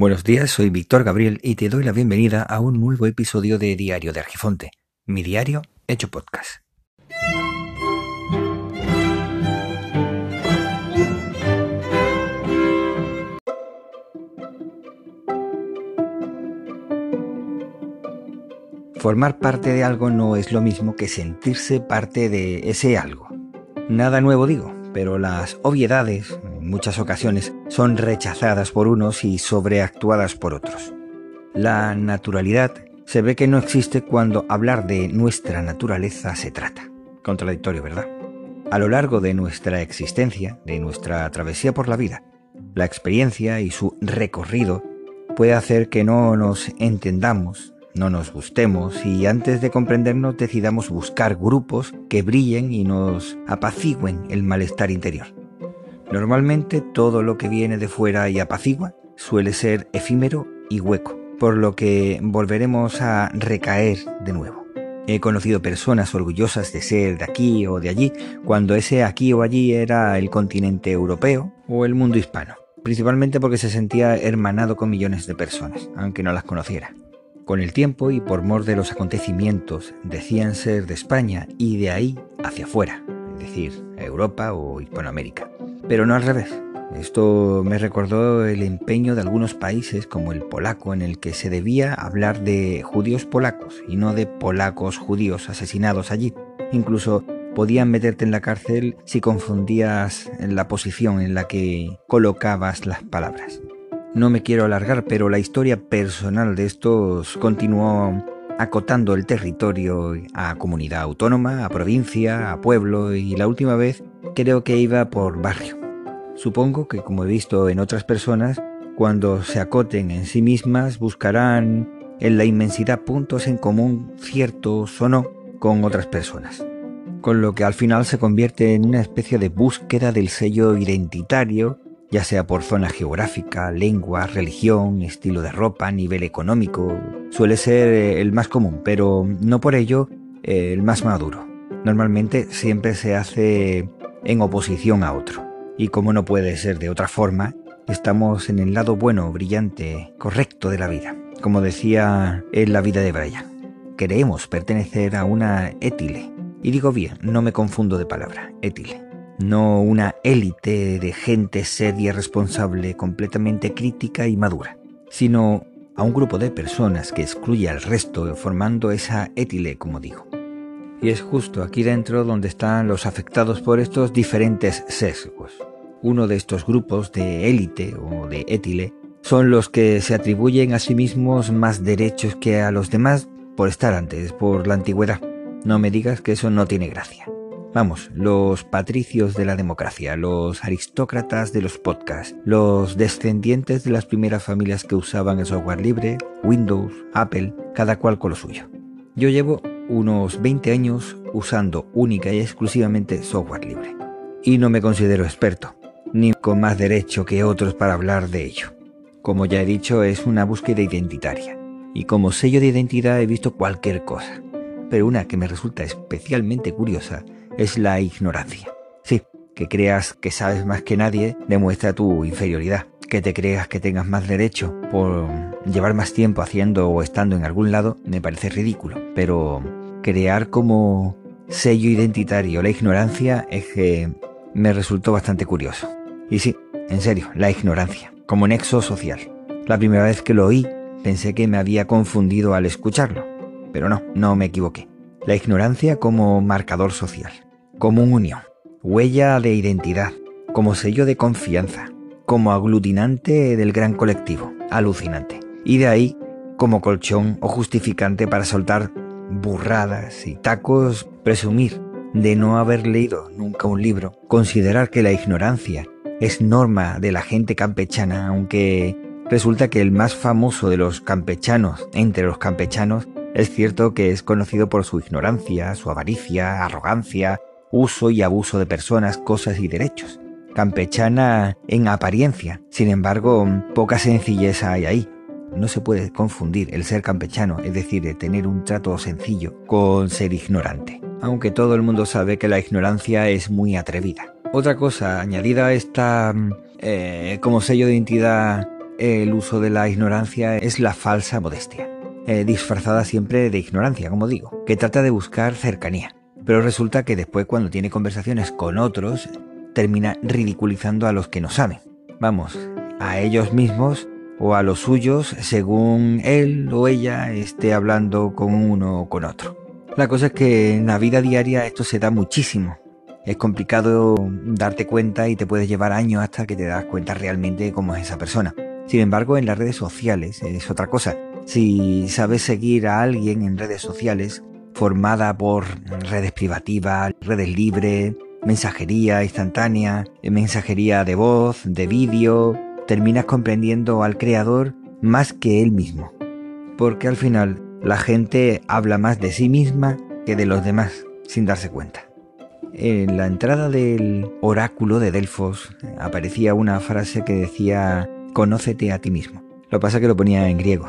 Buenos días, soy Víctor Gabriel y te doy la bienvenida a un nuevo episodio de Diario de Argifonte, mi diario hecho podcast. Formar parte de algo no es lo mismo que sentirse parte de ese algo. Nada nuevo digo, pero las obviedades, en muchas ocasiones, son rechazadas por unos y sobreactuadas por otros. La naturalidad se ve que no existe cuando hablar de nuestra naturaleza se trata. Contradictorio, ¿verdad? A lo largo de nuestra existencia, de nuestra travesía por la vida, la experiencia y su recorrido puede hacer que no nos entendamos no nos gustemos y antes de comprendernos decidamos buscar grupos que brillen y nos apacigüen el malestar interior. Normalmente todo lo que viene de fuera y apacigua suele ser efímero y hueco, por lo que volveremos a recaer de nuevo. He conocido personas orgullosas de ser de aquí o de allí, cuando ese aquí o allí era el continente europeo o el mundo hispano, principalmente porque se sentía hermanado con millones de personas, aunque no las conociera. Con el tiempo y por mor de los acontecimientos decían ser de España y de ahí hacia afuera, es decir, Europa o Hispanoamérica. Pero no al revés. Esto me recordó el empeño de algunos países como el polaco en el que se debía hablar de judíos polacos y no de polacos judíos asesinados allí. Incluso podían meterte en la cárcel si confundías la posición en la que colocabas las palabras. No me quiero alargar, pero la historia personal de estos continuó acotando el territorio a comunidad autónoma, a provincia, a pueblo y la última vez creo que iba por barrio. Supongo que como he visto en otras personas, cuando se acoten en sí mismas buscarán en la inmensidad puntos en común ciertos o no con otras personas. Con lo que al final se convierte en una especie de búsqueda del sello identitario ya sea por zona geográfica, lengua, religión, estilo de ropa, nivel económico, suele ser eh, el más común, pero no por ello eh, el más maduro. Normalmente siempre se hace en oposición a otro. Y como no puede ser de otra forma, estamos en el lado bueno, brillante, correcto de la vida. Como decía en la vida de Brian, queremos pertenecer a una étile. Y digo bien, no me confundo de palabra, étile no una élite de gente seria, responsable, completamente crítica y madura, sino a un grupo de personas que excluye al resto formando esa étile, como digo. Y es justo aquí dentro donde están los afectados por estos diferentes sesgos. Uno de estos grupos de élite o de étile son los que se atribuyen a sí mismos más derechos que a los demás por estar antes, por la antigüedad. No me digas que eso no tiene gracia. Vamos, los patricios de la democracia, los aristócratas de los podcasts, los descendientes de las primeras familias que usaban el software libre, Windows, Apple, cada cual con lo suyo. Yo llevo unos 20 años usando única y exclusivamente software libre. Y no me considero experto, ni con más derecho que otros para hablar de ello. Como ya he dicho, es una búsqueda identitaria. Y como sello de identidad he visto cualquier cosa. Pero una que me resulta especialmente curiosa es la ignorancia. Sí, que creas que sabes más que nadie demuestra tu inferioridad. Que te creas que tengas más derecho por llevar más tiempo haciendo o estando en algún lado me parece ridículo. Pero crear como sello identitario la ignorancia es que me resultó bastante curioso. Y sí, en serio, la ignorancia, como nexo social. La primera vez que lo oí pensé que me había confundido al escucharlo, pero no, no me equivoqué. La ignorancia como marcador social como unión, huella de identidad, como sello de confianza, como aglutinante del gran colectivo, alucinante. Y de ahí como colchón o justificante para soltar burradas y tacos, presumir de no haber leído nunca un libro, considerar que la ignorancia es norma de la gente campechana, aunque resulta que el más famoso de los campechanos entre los campechanos es cierto que es conocido por su ignorancia, su avaricia, arrogancia, uso y abuso de personas, cosas y derechos. Campechana en apariencia, sin embargo, poca sencillez hay ahí. No se puede confundir el ser campechano, es decir, de tener un trato sencillo, con ser ignorante, aunque todo el mundo sabe que la ignorancia es muy atrevida. Otra cosa añadida a esta, eh, como sello de identidad el uso de la ignorancia es la falsa modestia, eh, disfrazada siempre de ignorancia, como digo, que trata de buscar cercanía. Pero resulta que después cuando tiene conversaciones con otros, termina ridiculizando a los que no saben. Vamos, a ellos mismos o a los suyos según él o ella esté hablando con uno o con otro. La cosa es que en la vida diaria esto se da muchísimo. Es complicado darte cuenta y te puede llevar años hasta que te das cuenta realmente cómo es esa persona. Sin embargo, en las redes sociales es otra cosa. Si sabes seguir a alguien en redes sociales, formada por redes privativas, redes libres, mensajería instantánea, mensajería de voz, de vídeo, terminas comprendiendo al creador más que él mismo. Porque al final la gente habla más de sí misma que de los demás, sin darse cuenta. En la entrada del oráculo de Delfos aparecía una frase que decía, conócete a ti mismo. Lo que pasa es que lo ponía en griego.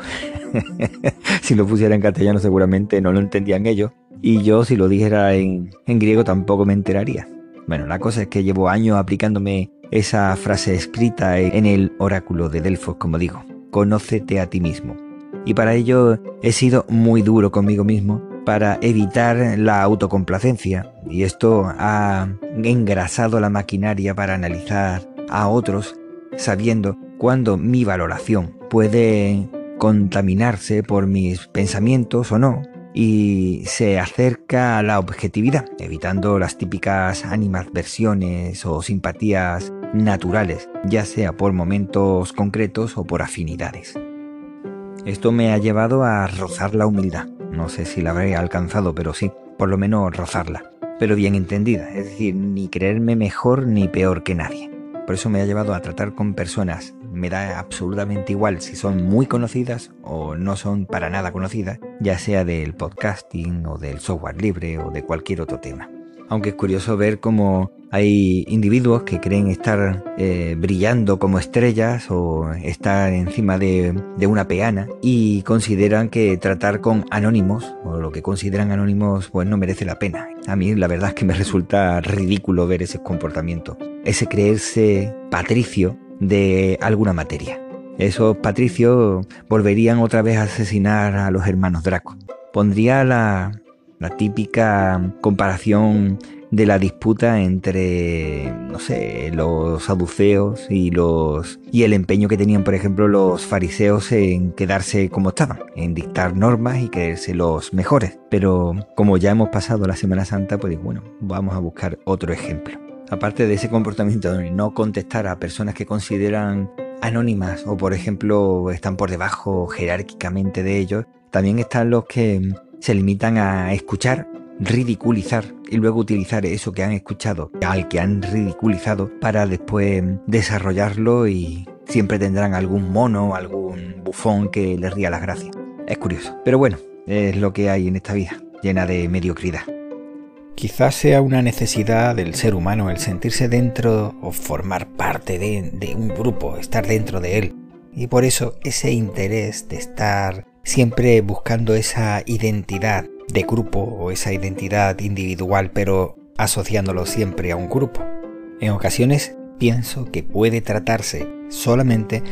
si lo pusiera en castellano seguramente no lo entendían ellos. Y yo si lo dijera en, en griego tampoco me enteraría. Bueno, la cosa es que llevo años aplicándome esa frase escrita en el oráculo de Delfos, como digo, conócete a ti mismo. Y para ello he sido muy duro conmigo mismo para evitar la autocomplacencia y esto ha engrasado la maquinaria para analizar a otros sabiendo cuándo mi valoración puede contaminarse por mis pensamientos o no y se acerca a la objetividad, evitando las típicas animadversiones o simpatías naturales, ya sea por momentos concretos o por afinidades. Esto me ha llevado a rozar la humildad. No sé si la habré alcanzado, pero sí, por lo menos rozarla. Pero bien entendida, es decir, ni creerme mejor ni peor que nadie. Por eso me ha llevado a tratar con personas. Me da absolutamente igual si son muy conocidas o no son para nada conocidas, ya sea del podcasting o del software libre o de cualquier otro tema. Aunque es curioso ver cómo hay individuos que creen estar eh, brillando como estrellas o estar encima de, una peana y consideran que tratar con anónimos o lo que consideran anónimos pues no merece la pena. A mí la verdad es que me resulta ridículo ver ese comportamiento, ese creerse patricio de alguna materia. Esos patricios volverían otra vez a asesinar a los hermanos Draco. Pondría la típica comparación de la disputa entre, no sé, los saduceos y los y el empeño que tenían, por ejemplo, los fariseos en quedarse como estaban, en dictar normas y creerse los mejores. Pero como ya hemos pasado la Semana Santa, pues bueno, vamos a buscar otro ejemplo. Aparte de ese comportamiento de no contestar a personas que consideran anónimas o por ejemplo están por debajo jerárquicamente de ellos, también están los que se limitan a escuchar ridiculizar y luego utilizar eso que han escuchado al que han ridiculizado para después desarrollarlo y siempre tendrán algún mono, algún bufón que les ría las gracias. Es curioso, pero bueno, es lo que hay en esta vida, llena de mediocridad. Quizás sea una necesidad del ser humano el sentirse dentro o formar parte de, de un grupo, estar dentro de él. Y por eso ese interés de estar siempre buscando esa identidad de grupo o esa identidad individual, pero asociándolo siempre a un grupo. En ocasiones pienso que puede tratarse solamente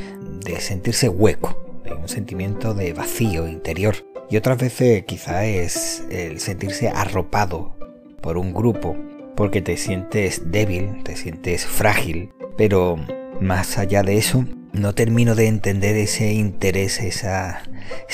de sentirse hueco, de un sentimiento de vacío interior. Y otras veces quizá es el sentirse arropado por un grupo, porque te sientes débil, te sientes frágil, pero más allá de eso, no termino de entender ese interés, esa,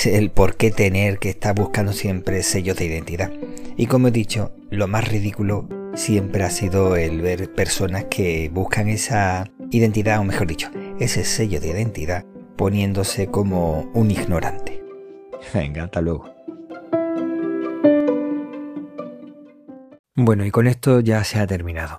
el por qué tener que estar buscando siempre sellos de identidad. Y como he dicho, lo más ridículo siempre ha sido el ver personas que buscan esa identidad, o mejor dicho, ese sello de identidad, poniéndose como un ignorante. Venga, hasta luego. Bueno, y con esto ya se ha terminado.